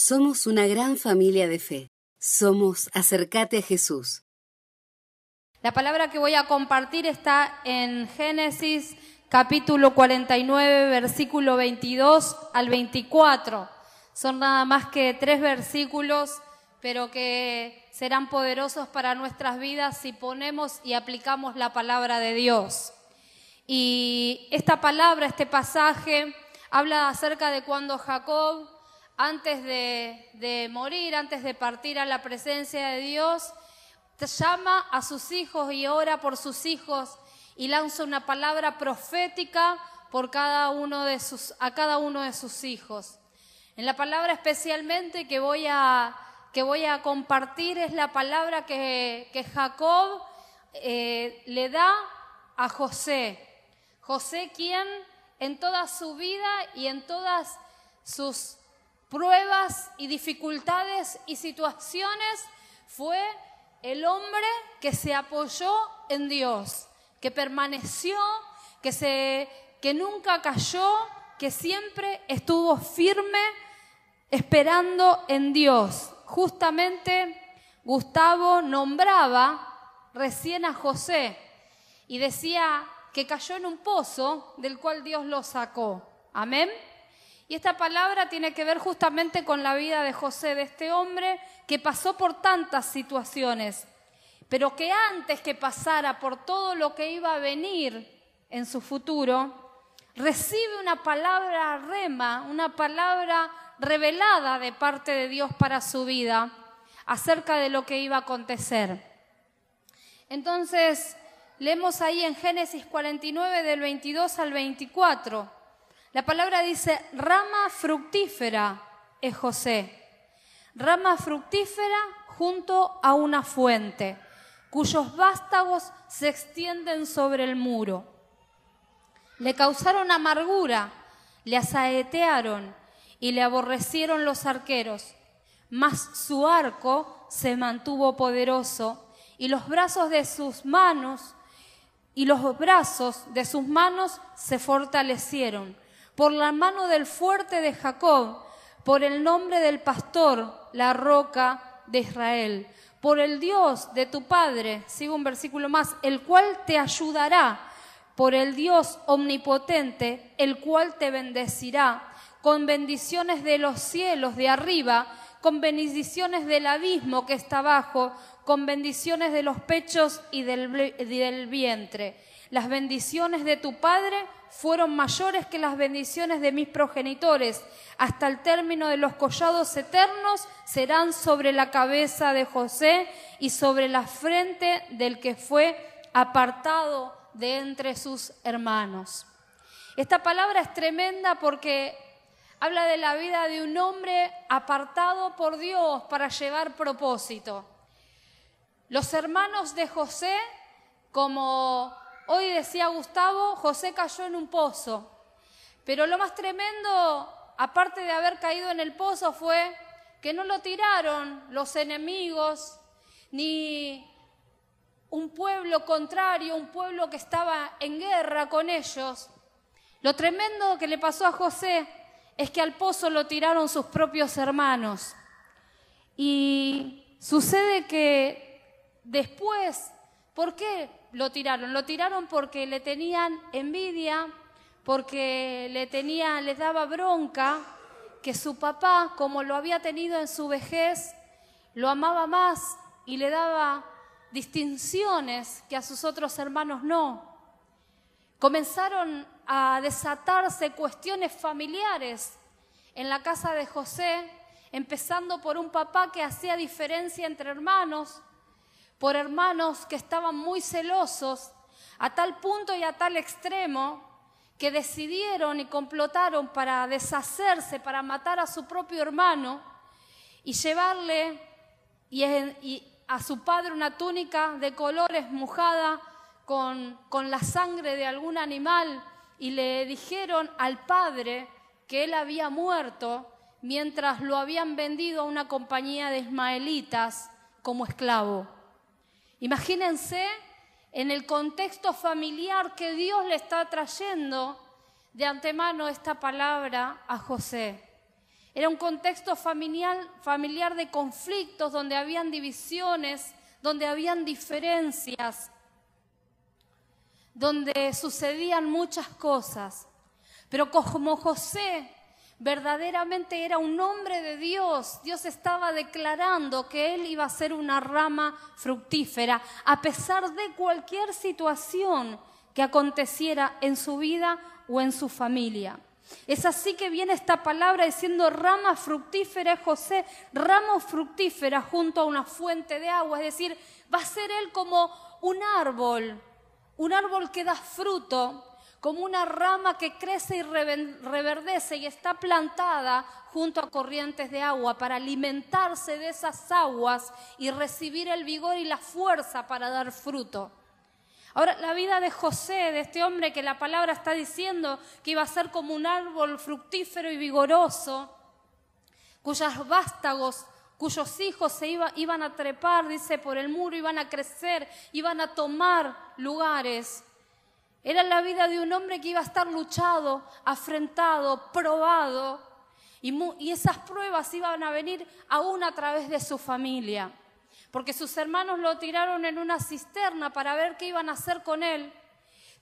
Somos una gran familia de fe. Somos Acercate a Jesús. La palabra que voy a compartir está en Génesis capítulo 49, versículo 22 al 24. Son nada más que tres versículos, pero que serán poderosos para nuestras vidas si ponemos y aplicamos la palabra de Dios. Y esta palabra, este pasaje, habla acerca de cuando Jacob, antes de, morir, antes de partir a la presencia de Dios, llama a sus hijos y ora por sus hijos y lanza una palabra profética por cada uno de sus, a cada uno de sus hijos. En la palabra especialmente que voy a, que voy a compartir es la palabra que, Jacob eh, le da a José. José quien en toda su vida y en todas sus pruebas y dificultades y situaciones fue el hombre que se apoyó en Dios, que permaneció, que, se, que nunca cayó, que siempre estuvo firme esperando en Dios. Justamente Gustavo nombraba recién a José y decía que cayó en un pozo del cual Dios lo sacó. Amén. Y esta palabra tiene que ver justamente con la vida de José, de este hombre que pasó por tantas situaciones, pero que antes que pasara por todo lo que iba a venir en su futuro, recibe una palabra rema, una palabra revelada de parte de Dios para su vida acerca de lo que iba a acontecer. Entonces, Leemos ahí en Génesis 49 del 22 al 24. La palabra dice, rama fructífera es José. Rama fructífera junto a una fuente, cuyos vástagos se extienden sobre el muro. Le causaron amargura, le asaetearon y le aborrecieron los arqueros, mas su arco se mantuvo poderoso y los brazos de sus manos y los brazos de sus manos se fortalecieron. Por la mano del fuerte de Jacob, por el nombre del pastor, la roca de Israel, por el Dios de tu Padre, sigo un versículo más, el cual te ayudará, por el Dios omnipotente, el cual te bendecirá, con bendiciones de los cielos de arriba, con bendiciones del abismo que está abajo, con bendiciones de los pechos y del, vientre. Las bendiciones de tu Padre fueron mayores que las bendiciones de mis progenitores. Hasta el término de los collados eternos serán sobre la cabeza de José y sobre la frente del que fue apartado de entre sus hermanos. Esta palabra es tremenda porque habla de la vida de un hombre apartado por Dios para llevar propósito. Los hermanos de José, como hoy decía Gustavo, José cayó en un pozo. Pero lo más tremendo, aparte de haber caído en el pozo, fue que no lo tiraron los enemigos, ni un pueblo contrario, un pueblo que estaba en guerra con ellos. Lo tremendo que le pasó a José es que al pozo lo tiraron sus propios hermanos. Y sucede que Después, ¿por qué lo tiraron? Lo tiraron porque le tenían envidia, porque le tenía, les daba bronca que su papá, como lo había tenido en su vejez, lo amaba más y le daba distinciones que a sus otros hermanos no. Comenzaron a desatarse cuestiones familiares en la casa de José, empezando por un papá que hacía diferencia entre hermanos, por hermanos que estaban muy celosos, a tal punto y a tal extremo que decidieron y complotaron para deshacerse, para matar a su propio hermano y llevarle a su padre una túnica de colores mojada con, con la sangre de algún animal y le dijeron al padre que él había muerto mientras lo habían vendido a una compañía de ismaelitas como esclavo. Imagínense en el contexto familiar que Dios le está trayendo de antemano esta palabra a José. Era un contexto familiar, familiar de conflictos, donde habían divisiones, donde habían diferencias, donde sucedían muchas cosas. Pero como José verdaderamente era un hombre de Dios, Dios estaba declarando que él iba a ser una rama fructífera, a pesar de cualquier situación que aconteciera en su vida o en su familia. Es así que viene esta palabra diciendo rama fructífera José, rama fructífera junto a una fuente de agua, es decir, va a ser él como un árbol, un árbol que da fruto, como una rama que crece y reverdece y está plantada junto a corrientes de agua para alimentarse de esas aguas y recibir el vigor y la fuerza para dar fruto. Ahora, la vida de José, de este hombre que la palabra está diciendo que iba a ser como un árbol fructífero y vigoroso, cuyos vástagos, cuyos hijos se iban a trepar, dice, por el muro, iban a crecer, iban a tomar lugares. Era la vida de un hombre que iba a estar luchado, afrentado, probado, y, esas pruebas iban a venir aún a través de su familia porque sus hermanos lo tiraron en una cisterna para ver qué iban a hacer con él.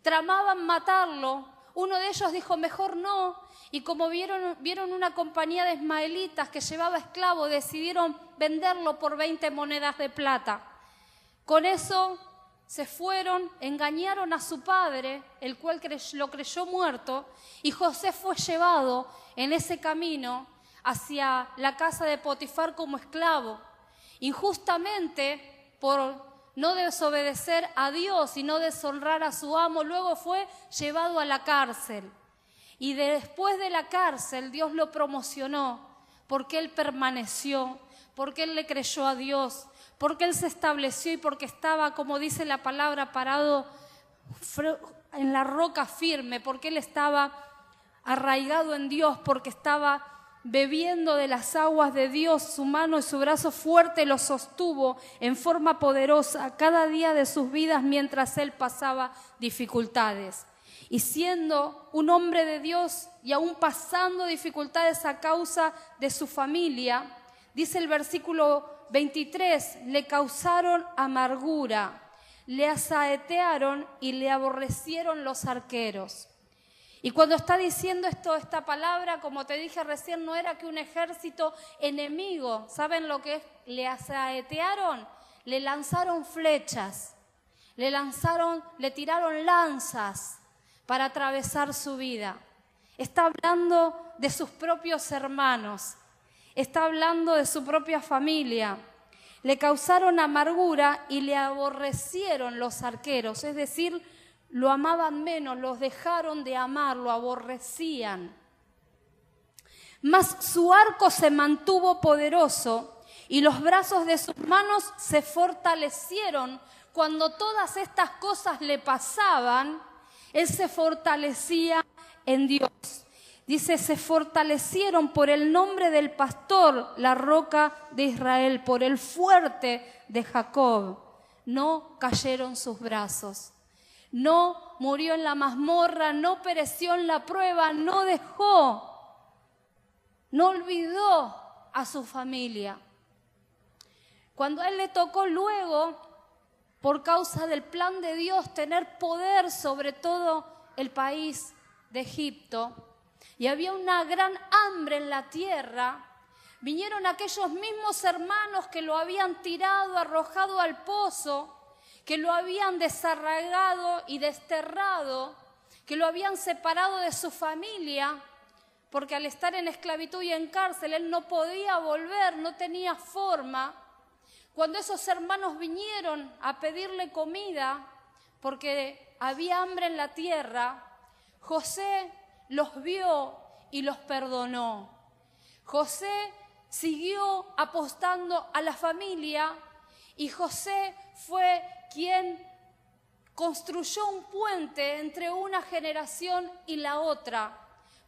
Tramaban matarlo. Uno de ellos dijo, mejor no. Y como vieron, vieron una compañía de ismaelitas que llevaba esclavos, decidieron venderlo por 20 monedas de plata. Con eso se fueron, engañaron a su padre, el cual lo creyó muerto, y José fue llevado en ese camino hacia la casa de Potifar como esclavo injustamente por no desobedecer a Dios y no deshonrar a su amo, luego fue llevado a la cárcel. Y después de la cárcel Dios lo promocionó porque él permaneció, porque él le creyó a Dios, porque él se estableció y porque estaba, como dice la palabra, parado en la roca firme, porque él estaba arraigado en Dios, porque estaba bebiendo de las aguas de Dios, su mano y su brazo fuerte lo sostuvo en forma poderosa cada día de sus vidas mientras él pasaba dificultades. Y siendo un hombre de Dios y aún pasando dificultades a causa de su familia, dice el versículo 23, le causaron amargura, le asaetearon y le aborrecieron los arqueros. Y cuando está diciendo esto, esta palabra, como te dije recién, no era que un ejército enemigo, ¿saben lo que es? Le asaetearon, le lanzaron flechas, le lanzaron, le tiraron lanzas para atravesar su vida. Está hablando de sus propios hermanos, está hablando de su propia familia. Le causaron amargura y le aborrecieron los arqueros, es decir, lo amaban menos, los dejaron de amar, lo aborrecían. Mas su arco se mantuvo poderoso y los brazos de sus manos se fortalecieron. Cuando todas estas cosas le pasaban, él se fortalecía en Dios. Dice, se fortalecieron por el nombre del pastor, la roca de Israel, por el fuerte de Jacob. No cayeron sus brazos no murió en la mazmorra, no pereció en la prueba, no dejó, no olvidó a su familia. Cuando a él le tocó luego, por causa del plan de Dios, tener poder sobre todo el país de Egipto, y había una gran hambre en la tierra, vinieron aquellos mismos hermanos que lo habían tirado, arrojado al pozo, que lo habían desarraigado y desterrado, que lo habían separado de su familia, porque al estar en esclavitud y en cárcel él no podía volver, no tenía forma. Cuando esos hermanos vinieron a pedirle comida, porque había hambre en la tierra, José los vio y los perdonó. José siguió apostando a la familia y José fue quien construyó un puente entre una generación y la otra,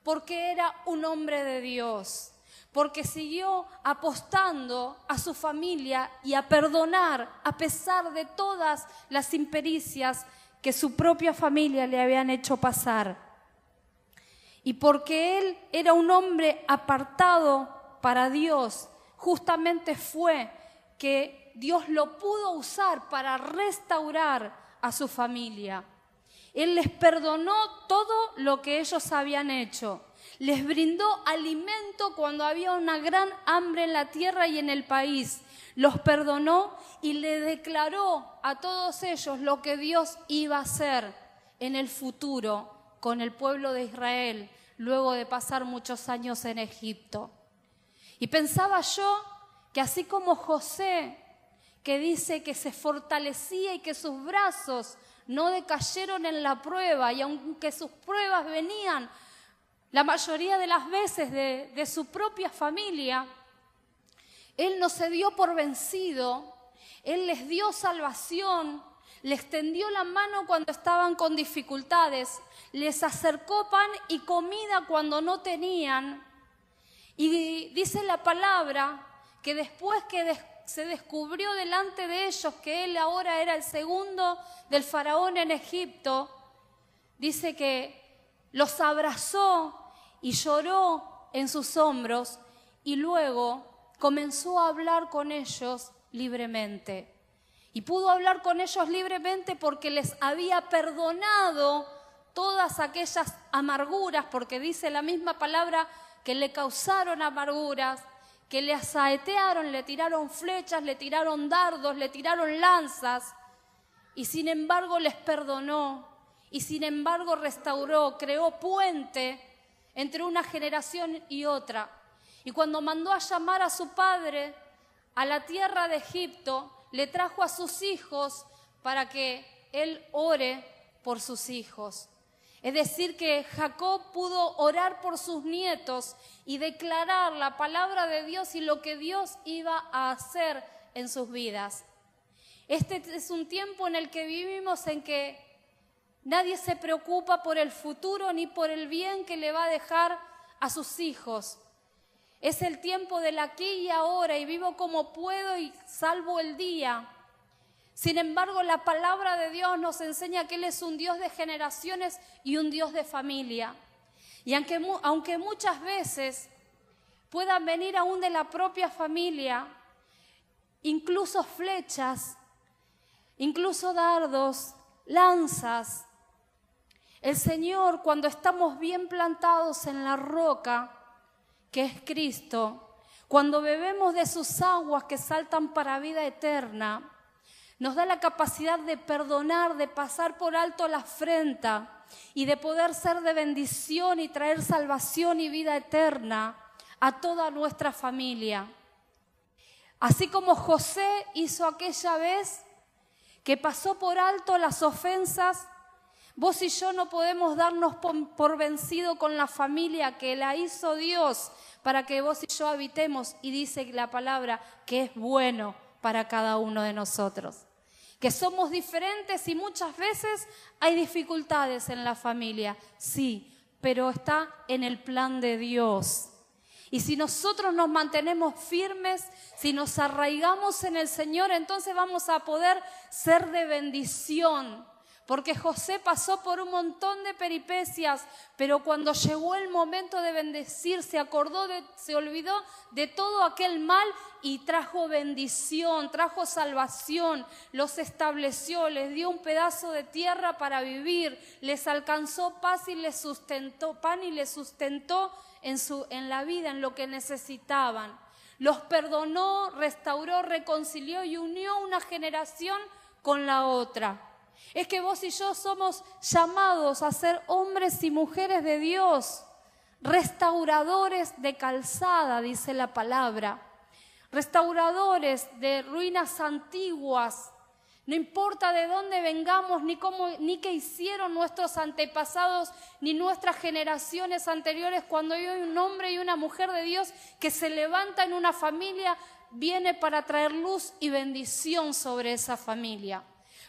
porque era un hombre de Dios, porque siguió apostando a su familia y a perdonar a pesar de todas las impericias que su propia familia le habían hecho pasar. Y porque él era un hombre apartado para Dios justamente fue que Dios lo pudo usar para restaurar a su familia. Él les perdonó todo lo que ellos habían hecho. Les brindó alimento cuando había una gran hambre en la tierra y en el país. Los perdonó y le declaró a todos ellos lo que Dios iba a hacer en el futuro con el pueblo de Israel luego de pasar muchos años en Egipto. Y pensaba yo que así como José, que dice que se fortalecía y que sus brazos no decayeron en la prueba, y aunque sus pruebas venían la mayoría de las veces de, de su propia familia, él no se dio por vencido, Él les dio salvación, les tendió la mano cuando estaban con dificultades, les acercó pan y comida cuando no tenían. Y dice la palabra que después que se descubrió delante de ellos que él ahora era el segundo del faraón en Egipto, dice que los abrazó y lloró en sus hombros y luego comenzó a hablar con ellos libremente. Y pudo hablar con ellos libremente porque les había perdonado todas aquellas amarguras, porque dice la misma palabra que le causaron amarguras, que le asaetearon, le tiraron flechas, le tiraron dardos, le tiraron lanzas, y sin embargo les perdonó, y sin embargo restauró, creó puente entre una generación y otra. Y cuando mandó a llamar a su padre a la tierra de Egipto, le trajo a sus hijos para que él ore por sus hijos. Es decir, que Jacob pudo orar por sus nietos y declarar la palabra de Dios y lo que Dios iba a hacer en sus vidas. Este es un tiempo en el que vivimos en que nadie se preocupa por el futuro ni por el bien que le va a dejar a sus hijos. Es el tiempo del aquí y ahora y vivo como puedo y salvo el día. Sin embargo, la palabra de Dios nos enseña que Él es un Dios de generaciones y un Dios de familia. Y aunque, aunque muchas veces puedan venir aún de la propia familia, incluso flechas, incluso dardos, lanzas, el Señor cuando estamos bien plantados en la roca, que es Cristo, cuando bebemos de sus aguas que saltan para vida eterna, nos da la capacidad de perdonar, de pasar por alto la afrenta y de poder ser de bendición y traer salvación y vida eterna a toda nuestra familia. Así como José hizo aquella vez que pasó por alto las ofensas Vos y yo no podemos darnos por, vencido con la familia que la hizo Dios para que vos y yo habitemos y dice la palabra que es bueno para cada uno de nosotros. Que somos diferentes y muchas veces hay dificultades en la familia, sí, pero está en el plan de Dios. Y si nosotros nos mantenemos firmes, si nos arraigamos en el Señor, entonces vamos a poder ser de bendición porque José pasó por un montón de peripecias, pero cuando llegó el momento de bendecir, se acordó, de, se olvidó de todo aquel mal y trajo bendición, trajo salvación, los estableció, les dio un pedazo de tierra para vivir, les alcanzó paz y les sustentó, pan y les sustentó en, en la vida, en lo que necesitaban. Los perdonó, restauró, reconcilió y unió una generación con la otra. Es que vos y yo somos llamados a ser hombres y mujeres de Dios, restauradores de calzada, dice la palabra, restauradores de ruinas antiguas. No importa de dónde vengamos, ni cómo, ni qué hicieron nuestros antepasados, ni nuestras generaciones anteriores, cuando hay un hombre y una mujer de Dios que se levanta en una familia, viene para traer luz y bendición sobre esa familia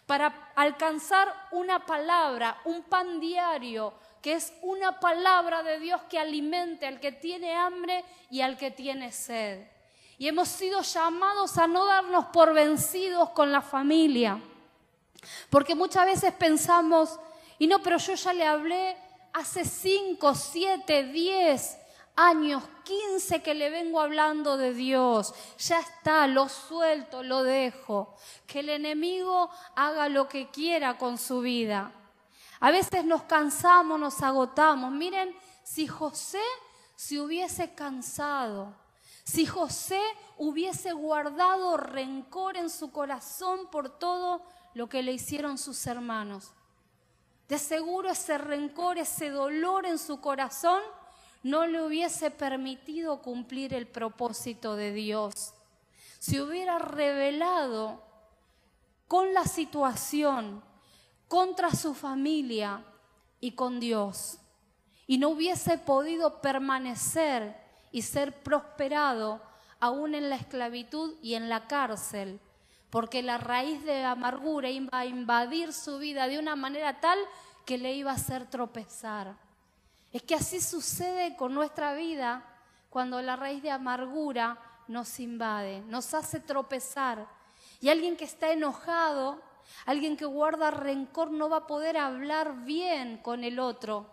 para alcanzar una palabra, un pan diario, que es una palabra de Dios que alimente al que tiene hambre y al que tiene sed. Y hemos sido llamados a no darnos por vencidos con la familia. Porque muchas veces pensamos, y no, pero yo ya le hablé hace cinco, siete, diez años, 15 que le vengo hablando de Dios. Ya está, lo suelto, lo dejo. Que el enemigo haga lo que quiera con su vida. A veces nos cansamos, nos agotamos. Miren, si José se hubiese cansado, si José hubiese guardado rencor en su corazón por todo lo que le hicieron sus hermanos. De seguro ese rencor, ese dolor en su corazón no le hubiese permitido cumplir el propósito de Dios. Si hubiera revelado con la situación, contra su familia y con Dios, y no hubiese podido permanecer y ser prosperado aún en la esclavitud y en la cárcel, porque la raíz de amargura iba a invadir su vida de una manera tal que le iba a hacer tropezar. Es que así sucede con nuestra vida cuando la raíz de amargura nos invade, nos hace tropezar. Y alguien que está enojado, alguien que guarda rencor no va a poder hablar bien con el otro,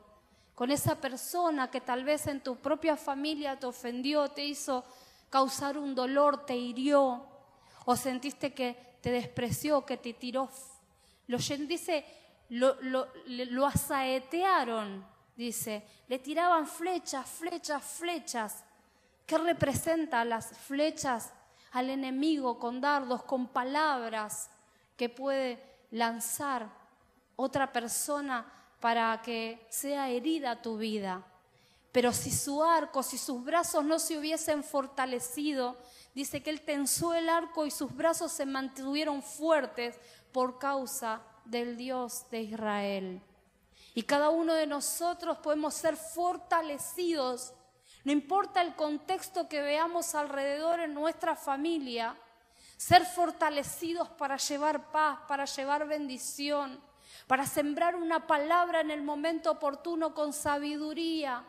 con esa persona que tal vez en tu propia familia te ofendió, te hizo causar un dolor, te hirió, o sentiste que te despreció, que te tiró. Lo, dice, lo, lo, lo asaetearon dice, le tiraban flechas, flechas, flechas. ¿Qué representa las flechas al enemigo con dardos, con palabras que puede lanzar otra persona para que sea herida tu vida? Pero si su arco, si sus brazos no se hubiesen fortalecido, dice que él tensó el arco y sus brazos se mantuvieron fuertes por causa del Dios de Israel. Y cada uno de nosotros podemos ser fortalecidos, no importa el contexto que veamos alrededor en nuestra familia, ser fortalecidos para llevar paz, para llevar bendición, para sembrar una palabra en el momento oportuno con sabiduría,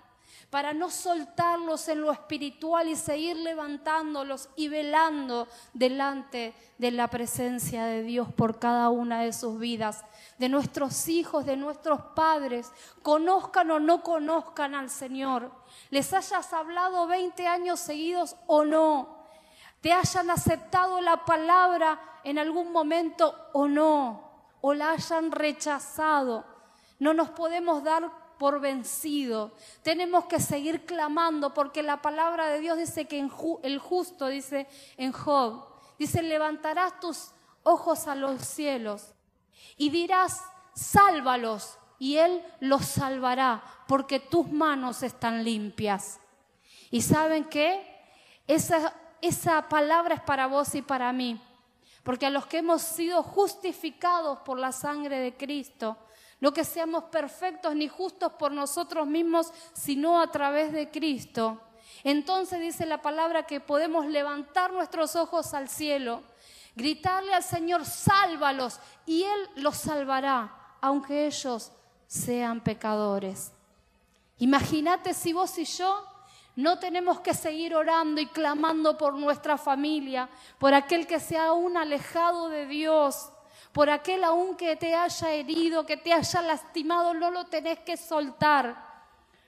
para no soltarlos en lo espiritual y seguir levantándolos y velando delante de la presencia de Dios por cada una de sus vidas. De nuestros hijos, de nuestros padres, conozcan o no conozcan al Señor, les hayas hablado 20 años seguidos o no, te hayan aceptado la palabra en algún momento o no, o la hayan rechazado. No nos podemos dar por vencido. Tenemos que seguir clamando porque la palabra de Dios dice que el justo, dice en Job, dice, levantarás tus ojos a los cielos y dirás, sálvalos, y Él los salvará, porque tus manos están limpias. ¿Y saben qué? Esa, esa palabra es para vos y para mí, porque a los que hemos sido justificados por la sangre de Cristo, no que seamos perfectos ni justos por nosotros mismos, sino a través de Cristo. Entonces dice la palabra que podemos levantar nuestros ojos al cielo gritarle al Señor, sálvalos, y Él los salvará, aunque ellos sean pecadores. Imagínate si vos y yo no tenemos que seguir orando y clamando por nuestra familia, por aquel que se ha aún alejado de Dios, por aquel aún que te haya herido, que te haya lastimado, no lo tenés que soltar.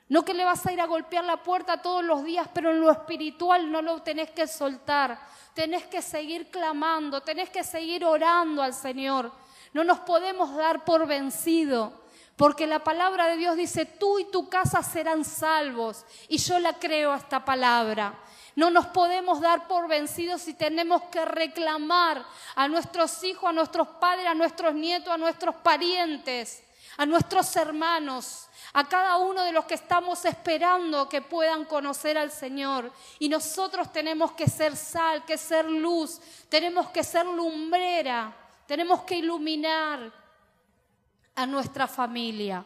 No que le vas a ir a golpear la puerta todos los días, pero en lo espiritual no lo tenés que soltar tenés que seguir clamando, tenés que seguir orando al Señor. No nos podemos dar por vencido, porque la palabra de Dios dice, tú y tu casa serán salvos. Y yo la creo a esta palabra. No nos podemos dar por vencidos si tenemos que reclamar a nuestros hijos, a nuestros padres, a nuestros nietos, a nuestros parientes, a nuestros hermanos a cada uno de los que estamos esperando que puedan conocer al Señor. Y nosotros tenemos que ser sal, que ser luz, tenemos que ser lumbrera, tenemos que iluminar a nuestra familia.